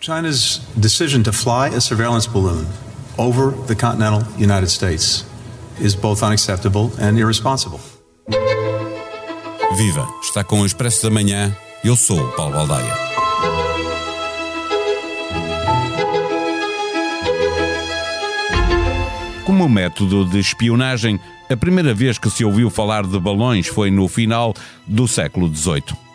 China's decision to fly a surveillance balloon over the continental United States is both unacceptable and irresponsible. Viva! Está com o Expresso da Manhã. Eu sou o Paulo Baldaia. Como método de espionagem, a primeira vez que se ouviu falar de balões foi no final do século XVIII.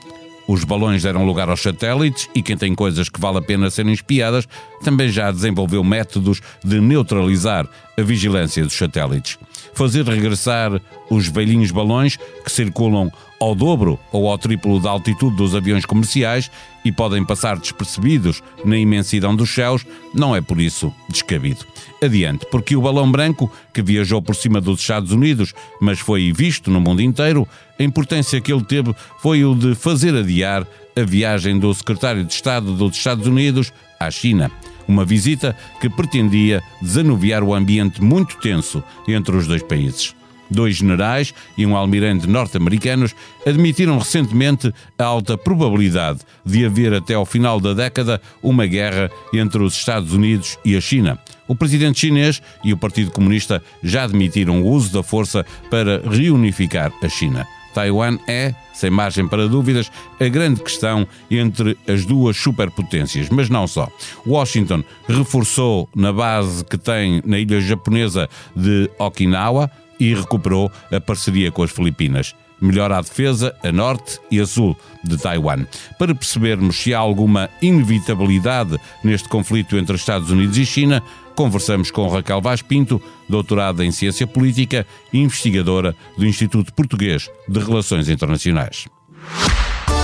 Os balões deram lugar aos satélites e quem tem coisas que vale a pena serem espiadas também já desenvolveu métodos de neutralizar a vigilância dos satélites. Fazer regressar os velhinhos balões que circulam ao dobro ou ao triplo da altitude dos aviões comerciais e podem passar despercebidos na imensidão dos céus, não é por isso descabido. Adiante, porque o balão branco, que viajou por cima dos Estados Unidos, mas foi visto no mundo inteiro, a importância que ele teve foi o de fazer adiar a viagem do secretário de Estado dos Estados Unidos à China. Uma visita que pretendia desanuviar o ambiente muito tenso entre os dois países. Dois generais e um almirante norte-americanos admitiram recentemente a alta probabilidade de haver até ao final da década uma guerra entre os Estados Unidos e a China. O presidente chinês e o Partido Comunista já admitiram o uso da força para reunificar a China. Taiwan é, sem margem para dúvidas, a grande questão entre as duas superpotências, mas não só. Washington reforçou na base que tem na ilha japonesa de Okinawa e recuperou a parceria com as Filipinas. Melhora a defesa a norte e a sul de Taiwan. Para percebermos se há alguma inevitabilidade neste conflito entre Estados Unidos e China, conversamos com Raquel Vaz Pinto, doutorada em Ciência Política e investigadora do Instituto Português de Relações Internacionais.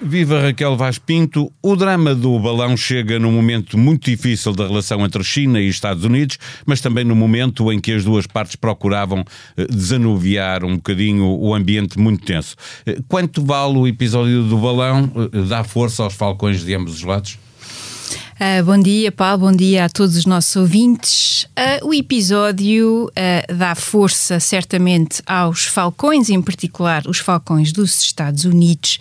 Viva Raquel Vaz Pinto. O drama do balão chega num momento muito difícil da relação entre China e Estados Unidos, mas também no momento em que as duas partes procuravam eh, desanuviar um bocadinho o ambiente muito tenso. Eh, quanto vale o episódio do balão? Eh, dá força aos falcões de ambos os lados? Uh, bom dia, Paulo, bom dia a todos os nossos ouvintes. Uh, o episódio uh, dá força, certamente, aos falcões, em particular os falcões dos Estados Unidos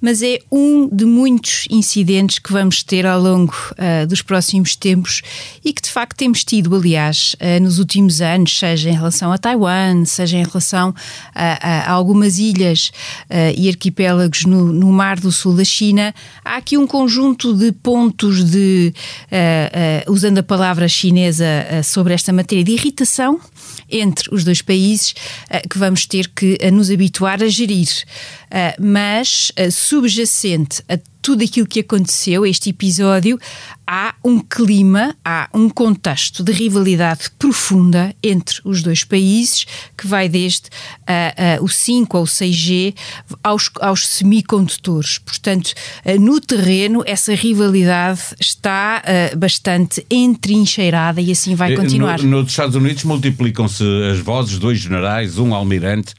mas é um de muitos incidentes que vamos ter ao longo uh, dos próximos tempos e que de facto temos tido, aliás, uh, nos últimos anos, seja em relação a Taiwan, seja em relação a, a algumas ilhas uh, e arquipélagos no, no, Mar do Sul da China. Há aqui um conjunto de pontos de, usando a palavra chinesa sobre esta matéria, de irritação entre os dois países que vamos ter que nos habituar a gerir. mas subjacente a tudo aquilo que aconteceu, este episódio, há um clima, há um contexto de rivalidade profunda entre os dois países, que vai desde uh, uh, o 5 ao 6G aos, aos semicondutores. Portanto, uh, no terreno, essa rivalidade está bastante entrincheirada e assim vai continuar. No, nos Estados Unidos multiplicam-se as vozes, dois generais, um almirante,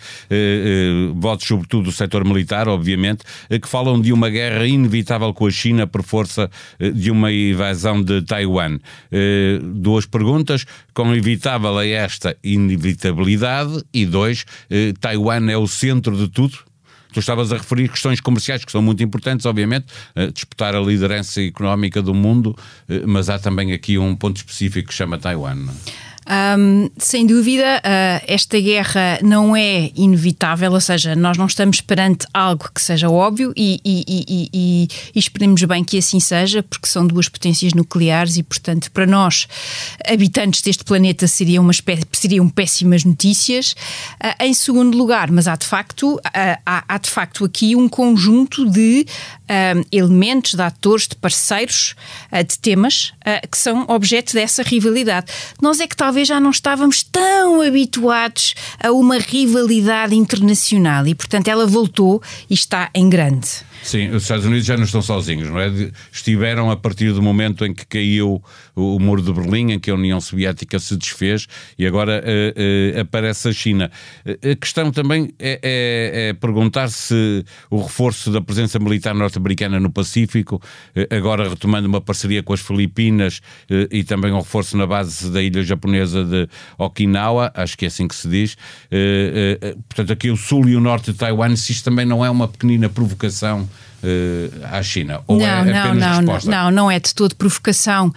vozes sobretudo do setor militar, obviamente, que falam de uma guerra inevitável com a China por força de uma invasão de Taiwan. Uh, duas perguntas. Quão evitável é esta inevitabilidade? E dois, uh, Taiwan é o centro de tudo? Tu estavas a referir questões comerciais que são muito importantes, obviamente, disputar a liderança económica do mundo, mas há também aqui um ponto específico que chama Taiwan. Não é? Um, sem dúvida, uh, esta guerra não é inevitável, ou seja, nós não estamos perante algo que seja óbvio e, e, e, e, esperemos bem que assim seja, porque são duas potências nucleares e, portanto, para nós, habitantes deste planeta, seriam, uma espécie, seriam péssimas notícias. Uh, em segundo lugar, mas há de facto, uh, há, há, de facto aqui um conjunto de elementos, de atores, de parceiros, de temas que são objeto dessa rivalidade. Nós é que talvez já não estávamos tão habituados a uma rivalidade internacional e, portanto, ela voltou e está em grande. Sim, os Estados Unidos já não estão sozinhos, não é? Estiveram a partir do momento em que caiu o, muro de Berlim, em que a União Soviética se desfez e agora uh, uh, aparece a China. A questão também é, é, é, perguntar se o reforço da presença militar norte-americana no Pacífico, agora retomando uma parceria com as Filipinas e também um reforço na base da ilha japonesa de Okinawa, acho que é assim que se diz. Portanto, aqui o sul e o norte de Taiwan, se isto também não é uma pequenina provocação à China? Ou não, é não, não, resposta? não, não é de todo provocação.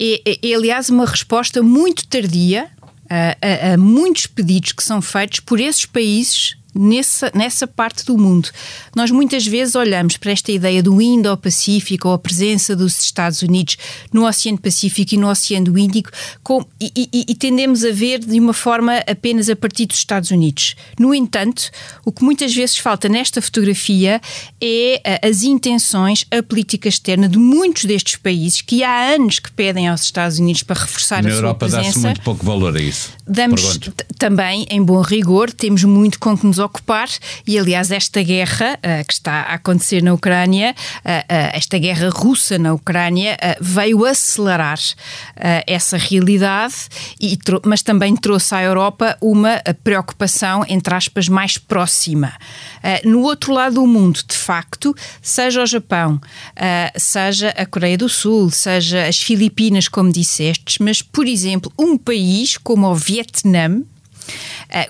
É, é, é aliás, uma resposta muito tardia a, a, a muitos pedidos que são feitos por esses países nessa, nessa parte do mundo. Nós muitas vezes olhamos para esta ideia do Indo-Pacífico ou a presença dos Estados Unidos no Oceano Pacífico e no Oceano Índico com, e, e, e, tendemos a ver de uma forma apenas a partir dos Estados Unidos. No entanto, o que muitas vezes falta nesta fotografia é eh, as intenções, a política externa de muitos destes países que há anos que pedem aos Estados Unidos para reforçar Na a Europa sua presença. dá-se muito pouco valor a isso. Damos também, em bom rigor, temos muito com que nos ocupar e, aliás, esta guerra uh, que está a acontecer na Ucrânia, uh, esta guerra russa na Ucrânia, veio acelerar essa realidade, e mas também trouxe à Europa uma preocupação, entre aspas, mais próxima. no outro lado do mundo, de facto, seja o Japão, seja a Coreia do Sul, seja as Filipinas, como dissestes, mas, por exemplo, um país como o Vietnã,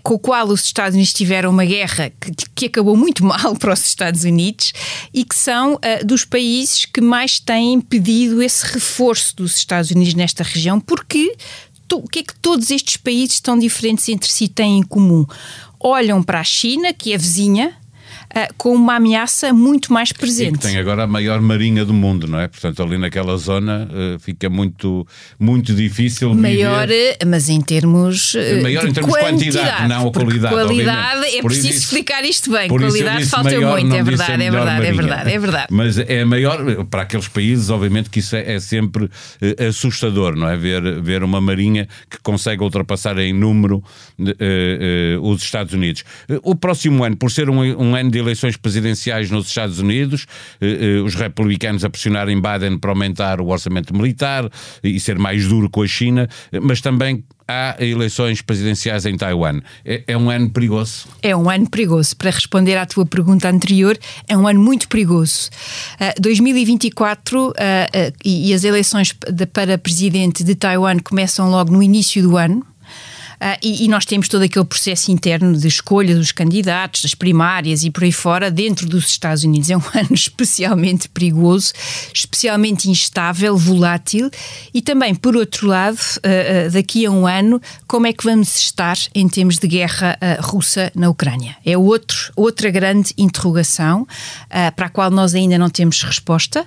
com o qual os Estados Unidos tiveram uma guerra que, que, acabou muito mal para os Estados Unidos e que são uh, dos países que mais têm pedido esse reforço dos Estados Unidos nesta região, porque o que é que todos estes países tão diferentes entre si têm em comum? Olham para a China, que é vizinha, uh, com uma ameaça muito mais presente. E tem agora a maior marinha do mundo, não é? Portanto, ali naquela zona uh, fica muito, muito difícil Maior, viver. Eh, mas em termos Maior em termos de quantidade, não a qualidade. Qualidade, obviamente. é preciso isso, explicar isto bem. Qualidade falta maior, muito, é verdade, é verdade, é verdade, é verdade. Mas é maior, para aqueles países, obviamente que isso é, é sempre uh, assustador, não é? Ver, ver uma marinha que consegue ultrapassar em número os Estados Unidos. o próximo ano, por ser um, um ano de eleições presidenciais nos Estados Unidos, eh, eh, os republicanos a pressionarem Biden para aumentar o orçamento militar e ser mais duro com a China, mas também há eleições presidenciais em Taiwan. É, é, um ano perigoso? É um ano perigoso. Para responder à tua pergunta anterior, é um ano muito perigoso. Uh, 2024 uh, uh, e, e, as eleições de, para presidente de Taiwan começam logo no início do ano. Uh, e, e, nós temos todo aquele processo interno de escolha dos candidatos, das primárias e por aí fora, dentro dos Estados Unidos. É um ano especialmente perigoso, especialmente instável, volátil e também, por outro lado, uh, uh, daqui a um ano, como é que vamos estar em termos de guerra russa na Ucrânia? É outro, outra grande interrogação para a qual nós ainda não temos resposta,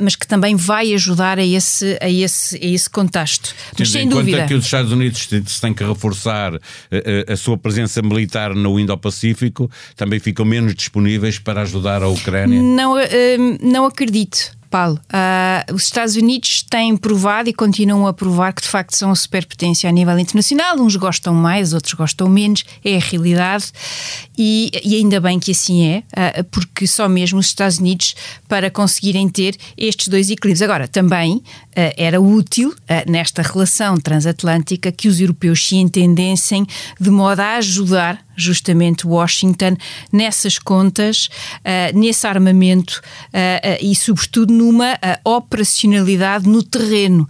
mas que também vai ajudar a esse, a esse, a esse contexto. Mas, sem dúvida. que os Estados Unidos se têm que reforçar a, eh, eh, a sua presença militar no Indo-Pacífico, também ficam menos disponíveis para ajudar a Ucrânia? Não, eh, não acredito. Paulo, uh, os Estados Unidos têm provado e continuam a provar que de facto são a superpotência a nível internacional. Uns gostam mais, outros gostam menos, é a realidade. E, e ainda bem que assim é, uh, porque só mesmo os Estados Unidos para conseguirem ter estes dois equilíbrios. Agora, também uh, era útil nesta relação transatlântica que os europeus se entendessem de modo a ajudar justamente Washington nessas contas, uh, nesse armamento uh, e, sobretudo, numa operacionalidade no terreno.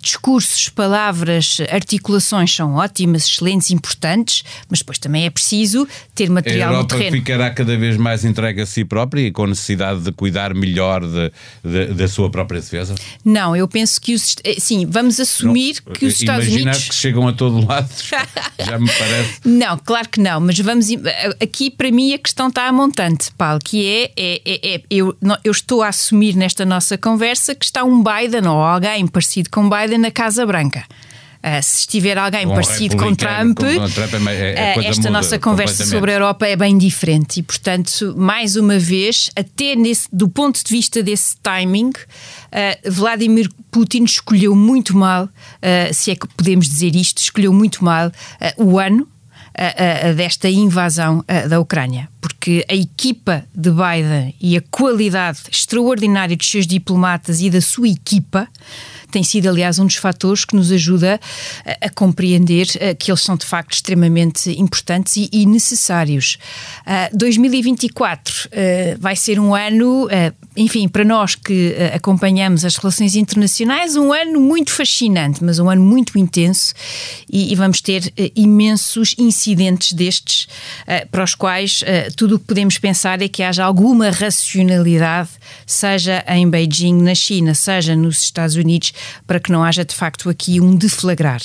discursos, palavras, articulações são ótimas, excelentes, importantes, mas depois também é preciso ter material no terreno. A ficará cada vez mais entregue a si própria e com necessidade de cuidar melhor de, de, da sua própria defesa? Não, eu penso que os. Sim, vamos assumir não, que os Estados Unidos. Imaginar que chegam a todo lado, já me parece. Não, claro que não não, mas vamos. Aqui, para mim, a questão está a montante, Paulo, que é, é, é, é eu, eu estou a assumir nesta nossa conversa que está um Biden ou alguém parecido com Biden na Casa Branca. Uh, se estiver alguém um parecido com Trump, com Trump é, é, uh, esta nossa conversa sobre a Europa é bem diferente e, portanto, mais uma vez, até nesse, do ponto de vista desse timing, uh, Vladimir Putin escolheu muito mal, se é que podemos dizer isto, escolheu muito mal o ano desta invasão da Ucrânia. Porque a equipa de Biden e a qualidade extraordinária dos seus diplomatas e da sua equipa tem sido, aliás, um dos fatores que nos ajuda a, a compreender uh, que eles são de facto extremamente importantes e, e necessários. Uh, 2024 uh, vai ser um ano, uh, enfim, para nós que uh, acompanhamos as relações internacionais, um ano muito fascinante, mas um ano muito intenso e, e vamos ter imensos incidentes destes para os quais tudo o que podemos pensar é que haja alguma racionalidade, seja em Beijing, na China, seja nos Estados Unidos, para que não haja de facto aqui um deflagrar.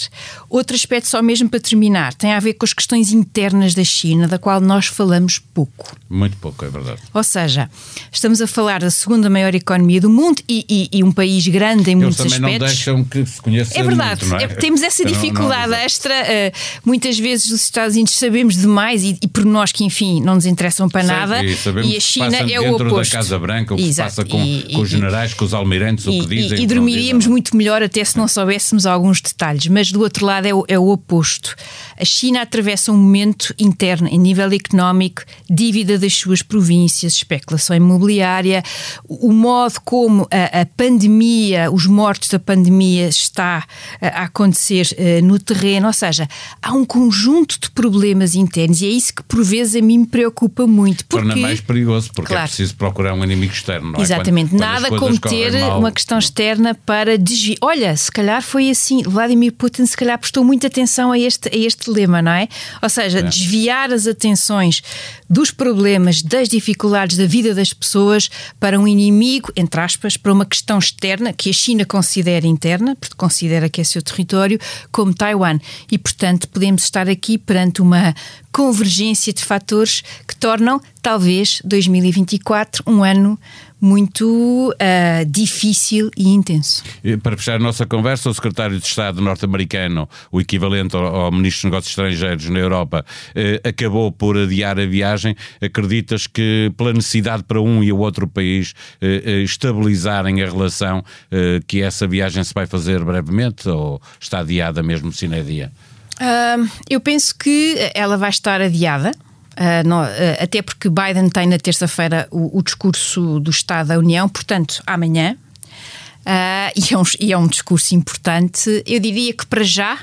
Outro aspecto, só mesmo para terminar, tem a ver com as questões internas da China, da qual nós falamos pouco. Muito pouco, é verdade. Ou seja, estamos a falar da segunda maior economia do mundo e, e, e um país grande em Eles muitos também aspectos. não deixam que se conheça É verdade, muito, não é? É- temos essa Não, não, dificuldade exato. extra. eh, muitas vezes os Estados Unidos sabemos demais e, e por nós que, enfim, não nos interessam para nada. Sei, e e a se China passa é o oposto. da Casa Branca, o que se Exato. passa com, E- com os generais, com os almirantes, o que dizem. e- dormiríamos muito melhor até se não soubéssemos alguns detalhes, mas do outro lado é o, é o oposto. A China atravessa um momento interno, em nível económico, dívida das suas províncias, especulação imobiliária, o modo como a, a pandemia, os mortos da pandemia está a, a acontecer eh, no terreno, ou seja, há um conjunto de problemas internos e é isso que por vezes a mim me preocupa muito. Porque... Torna mais perigoso, porque é Claro. preciso procurar um inimigo externo, não é? Exatamente, Quando- quando nada como ter mal. uma questão externa para desviar. Olha, se calhar foi assim, Vladimir Putin se calhar prestou muita atenção a este, a este lema, não é? Ou seja, desviar as atenções dos problemas, das dificuldades da vida das pessoas para um inimigo, entre aspas, para uma questão externa que a China considera interna, porque considera que é seu território, como Taiwan. E, portanto, podemos estar aqui perante uma convergência de fatores que tornam, talvez, 2024 um ano muito ah, difícil e intenso. Para fechar a nossa conversa, o secretário de Estado norte-americano, o equivalente ao, ao ministro dos Negócios Estrangeiros na Europa, eh, acabou por adiar a viagem. Acreditas que, pela necessidade para um e o outro país eh, estabilizarem a relação, que essa viagem se vai fazer brevemente ou está adiada mesmo sine dia? Eu penso que ela vai estar adiada. ah, não- ah, até porque Biden tem na terça-feira o, o discurso do Estado da União, portanto, amanhã. Ah, e, é um, e é um discurso importante. Eu diria que para já.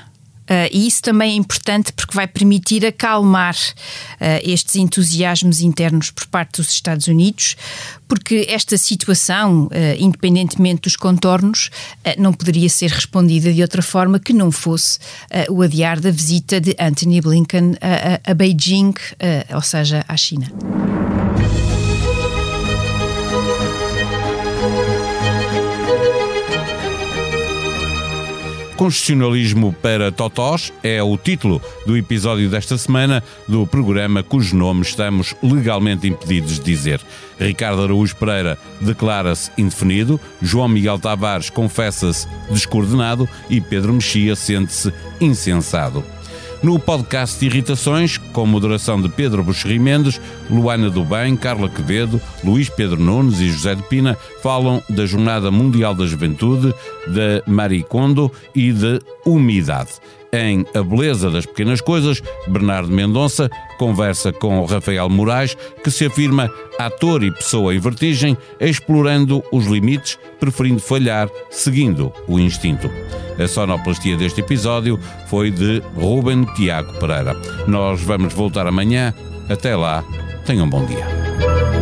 Ah, e isso também é importante porque vai permitir acalmar ah, estes entusiasmos internos por parte dos Estados Unidos, porque esta situação, ah, independentemente dos contornos, não poderia ser respondida de outra forma que não fosse o adiar da visita de Anthony Blinken a, a- a Beijing, ou seja, à China. Constitucionalismo para Totós é o título do episódio desta semana do programa cujo nome estamos legalmente impedidos de dizer. Ricardo Araújo Pereira declara-se indefinido, João Miguel Tavares confessa-se descoordenado e Pedro Mexia sente-se insensado. No podcast de Irritações, com moderação de Pedro Buxerri Mendes, Luana do Bem, Carla Quevedo, Luís Pedro Nunes e José de Pina falam da Jornada Mundial da Juventude, da Maricondo e de umidade. Em A Beleza das Pequenas Coisas, Bernardo Mendonça conversa com Rafael Moraes, que se afirma ator e pessoa em vertigem, explorando os limites, preferindo falhar, seguindo o instinto. A sonoplastia deste episódio foi de Ruben Tiago Pereira. Nós vamos voltar amanhã. Até lá, tenham um bom dia.